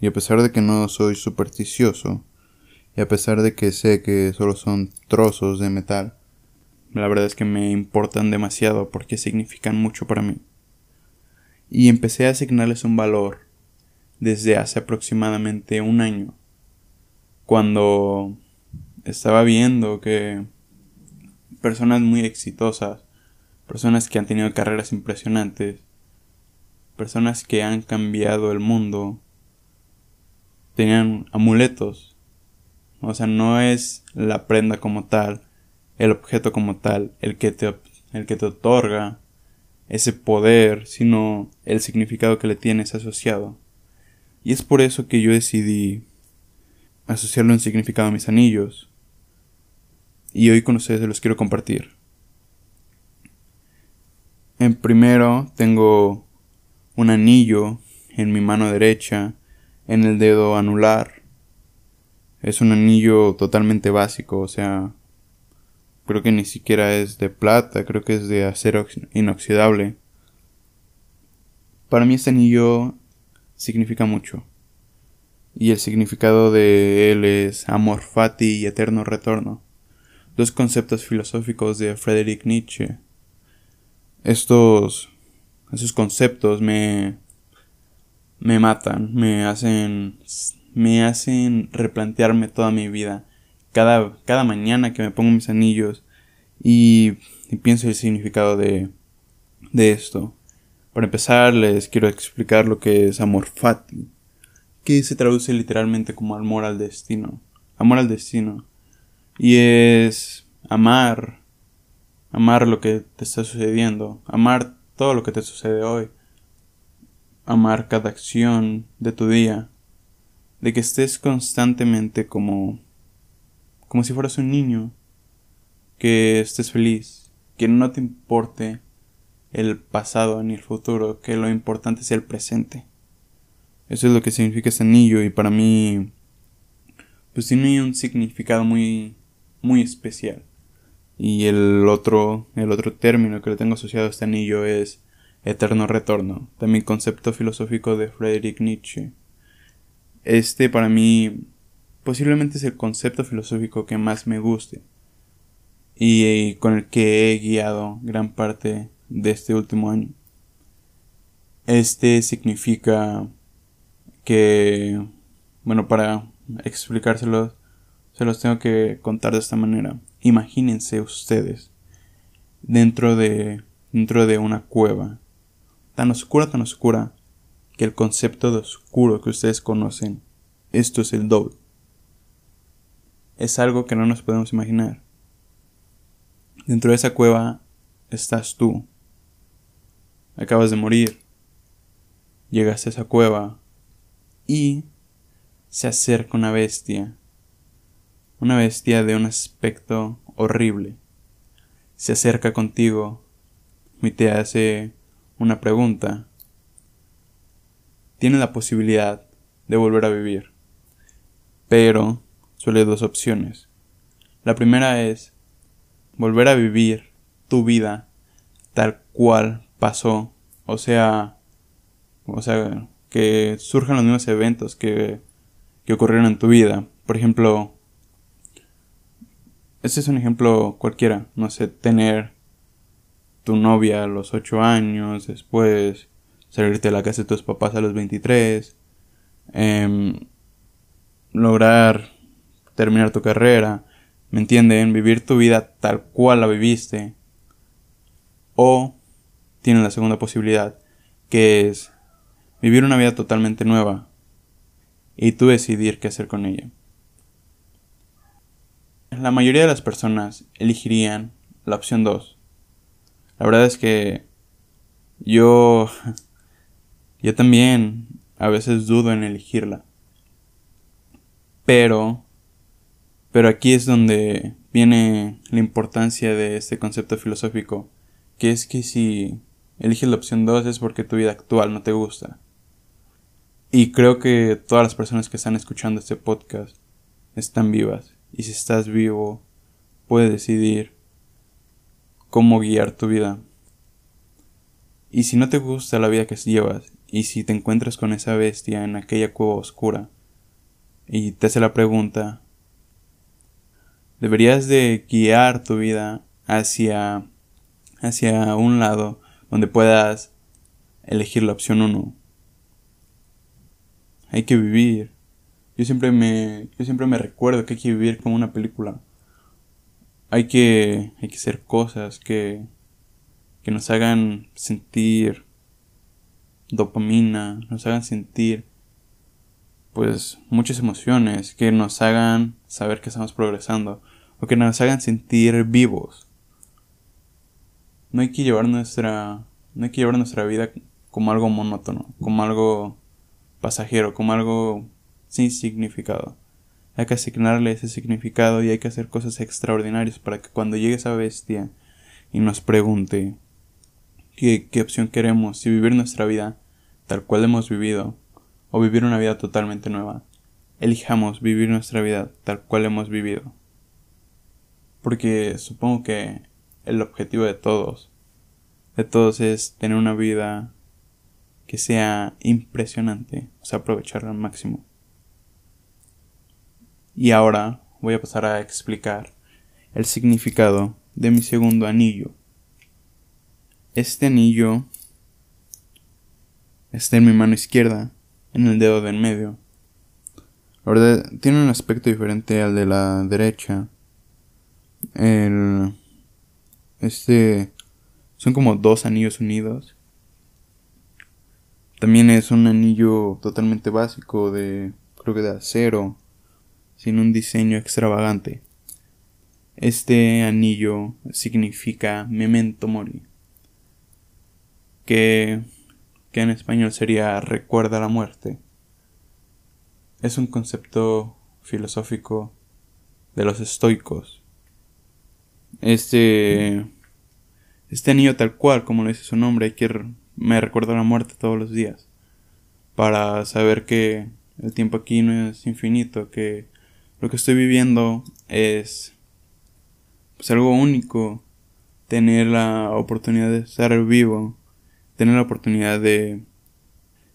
Y a pesar de que no soy supersticioso, y a pesar de que sé que solo son trozos de metal, la verdad es que me importan demasiado porque significan mucho para mí. Y empecé a asignarles un valor desde hace aproximadamente un año, cuando estaba viendo que personas muy exitosas, personas que han tenido carreras impresionantes, personas que han cambiado el mundo, tenían amuletos. O sea, no es la prenda como tal, el objeto como tal, el que te, el que te otorga ese poder, sino el significado que le tienes asociado. Y es por eso que yo decidí asociarlo en significado a mis anillos. Y hoy con ustedes los quiero compartir. En primero tengo un anillo en mi mano derecha, en el dedo anular. Es un anillo totalmente básico, o sea, creo que ni siquiera es de plata, creo que es de acero inoxidable. Para mí este anillo significa mucho. Y el significado de él es amor fati y eterno retorno. Dos conceptos filosóficos de Friedrich Nietzsche. Estos, esos conceptos me, me matan, me hacen, me hacen replantearme toda mi vida cada, cada mañana que me pongo mis anillos y, pienso el significado de, de esto. Para empezar, les quiero explicar lo que es amor fati, que se traduce literalmente como amor al destino. Amor al destino. Y es amar, amar lo que te está sucediendo, amar todo lo que te sucede hoy, amar cada acción de tu día, de que estés constantemente como como si fueras un niño, que estés feliz, que no te importe el pasado ni el futuro, que lo importante sea el presente. Eso es lo que significa ese anillo y para mí pues tiene un significado muy muy especial. Y el otro el otro término que le tengo asociado a este anillo es eterno retorno, también concepto filosófico de Friedrich Nietzsche. Este para mí posiblemente es el concepto filosófico que más me guste y con el que he guiado gran parte de este último año. Este significa que, bueno, para explicárselos, se los tengo que contar de esta manera. Imagínense ustedes dentro de, dentro de una cueva, tan oscura, tan oscura, que el concepto de oscuro que ustedes conocen, esto es el doble es algo que no nos podemos imaginar. Dentro de esa cueva estás tú. Acabas de morir. Llegas a esa cueva y se acerca una bestia. Una bestia de un aspecto horrible. Se acerca contigo y te hace una pregunta. Tiene la posibilidad de volver a vivir. Pero suele dos opciones. La primera es volver a vivir tu vida tal cual pasó, o sea, o sea, que surjan los mismos eventos que, que ocurrieron en tu vida. Por ejemplo, este es un ejemplo cualquiera, no sé, tener tu novia a los 8 años, después salirte de la casa de tus papás a los 23, em, lograr terminar tu carrera, ¿me entienden? Vivir tu vida tal cual la viviste. O tienes la segunda posibilidad, que es vivir una vida totalmente nueva y tú decidir qué hacer con ella. La mayoría de las personas elegirían la opción 2. La verdad es que yo yo también a veces dudo en elegirla. Pero pero aquí es donde viene la importancia de este concepto filosófico, que es que si eliges la opción 2 es porque tu vida actual no te gusta. Y creo que todas las personas que están escuchando este podcast están vivas. Y si estás vivo, puedes decidir cómo guiar tu vida. Y si no te gusta la vida que llevas Y si te encuentras con esa bestia en aquella cueva oscura y te hace la pregunta, deberías de guiar tu vida hacia hacia un lado donde puedas elegir la opción 1. Hay que vivir. Yo siempre me yo siempre me recuerdo que hay que vivir como una película. Hay que hay que hacer cosas que que nos hagan sentir dopamina, nos hagan sentir pues muchas emociones, que nos hagan saber que estamos progresando o que nos hagan sentir vivos. No hay que llevar nuestra no hay que llevar nuestra vida como algo monótono, como algo pasajero, como algo sin significado. Hay que asignarle ese significado y hay que hacer cosas extraordinarias para que cuando llegue esa bestia y nos pregunte qué, qué opción queremos, si vivir nuestra vida tal cual hemos vivido o vivir una vida totalmente nueva, elijamos vivir nuestra vida tal cual hemos vivido. Porque supongo que el objetivo de todos, de todos es tener una vida que sea impresionante, o sea, aprovecharla al máximo. Y ahora voy a pasar a explicar el significado de mi segundo anillo. Este anillo está en mi mano izquierda, en el dedo de en medio. La verdad, tiene un aspecto diferente al de la derecha. El. Este. Son como dos anillos unidos. También es un anillo totalmente básico de. Creo que de acero. Sin un diseño extravagante. Este anillo significa memento mori. Que que en español sería recuerda la muerte. Es un concepto filosófico de los estoicos. Este este anillo tal cual, como lo dice su nombre, que me recuerda la muerte todos los días para saber que el tiempo aquí no es infinito, que lo que estoy viviendo es pues algo único, tener la oportunidad de estar vivo tener la oportunidad de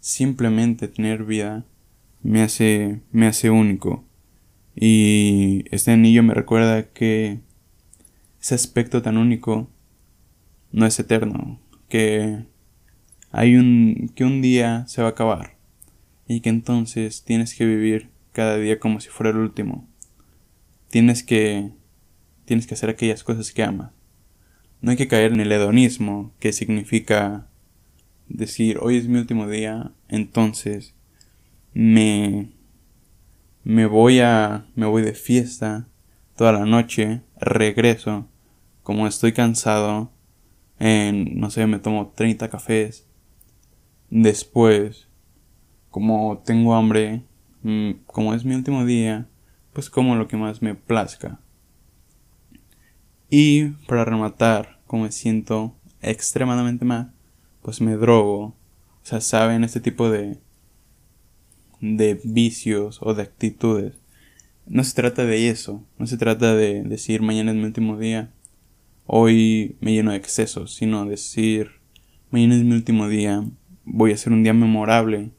simplemente tener vida me hace me hace único. Y este anillo me recuerda que ese aspecto tan único no es eterno que hay un que un día se va a acabar y que entonces tienes que vivir cada día como si fuera el último tienes que tienes que hacer aquellas cosas que amas no hay que caer en el hedonismo que significa decir hoy es mi último día, entonces me me voy a me voy de fiesta toda la noche, regreso, como estoy cansado, en no sé, me tomo 30 cafés. Después, como tengo hambre, como es mi último día, pues como lo que más me plazca. Y para rematar, como me siento extremadamente mal, pues me drogo. O sea, saben este tipo de de vicios o de actitudes. No se trata de eso, no se trata de decir mañana es mi último día, hoy me lleno de excesos, sino decir mañana es mi último día, voy a hacer un día memorable,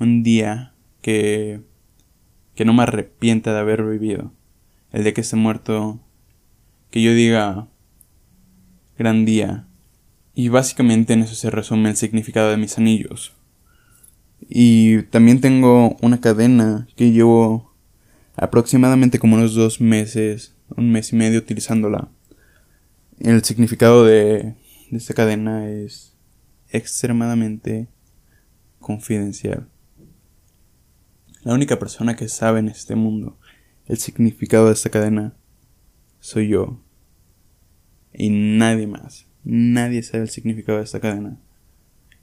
un día que que no me arrepienta de haber vivido. El día que esté muerto, que yo diga gran día, y básicamente en eso se resume el significado de mis anillos. Y también tengo una cadena que llevo aproximadamente como unos dos meses, un mes y medio utilizándola. El significado de, de esta cadena es extremadamente confidencial. La única persona que sabe en este mundo el significado de esta cadena soy yo. Y nadie más. Nadie sabe el significado de esta cadena.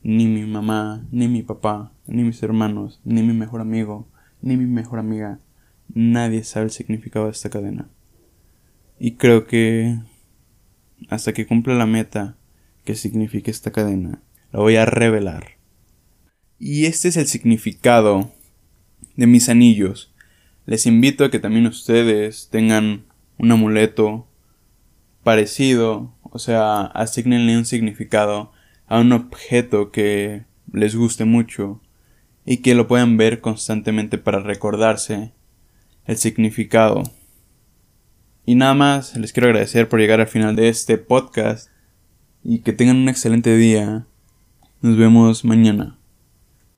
Ni mi mamá, ni mi papá, ni mis hermanos, ni mi mejor amigo, ni mi mejor amiga. Nadie sabe el significado de esta cadena. Y creo que hasta que cumpla la meta que signifique esta cadena, la voy a revelar. Y este es el significado de mis anillos. Les invito a que también ustedes tengan un amuleto parecido o sea, asignenle un significado a un objeto que les guste mucho y que lo puedan ver constantemente para recordarse el significado. Y nada más, les quiero agradecer por llegar al final de este podcast y que tengan un excelente día. Nos vemos mañana.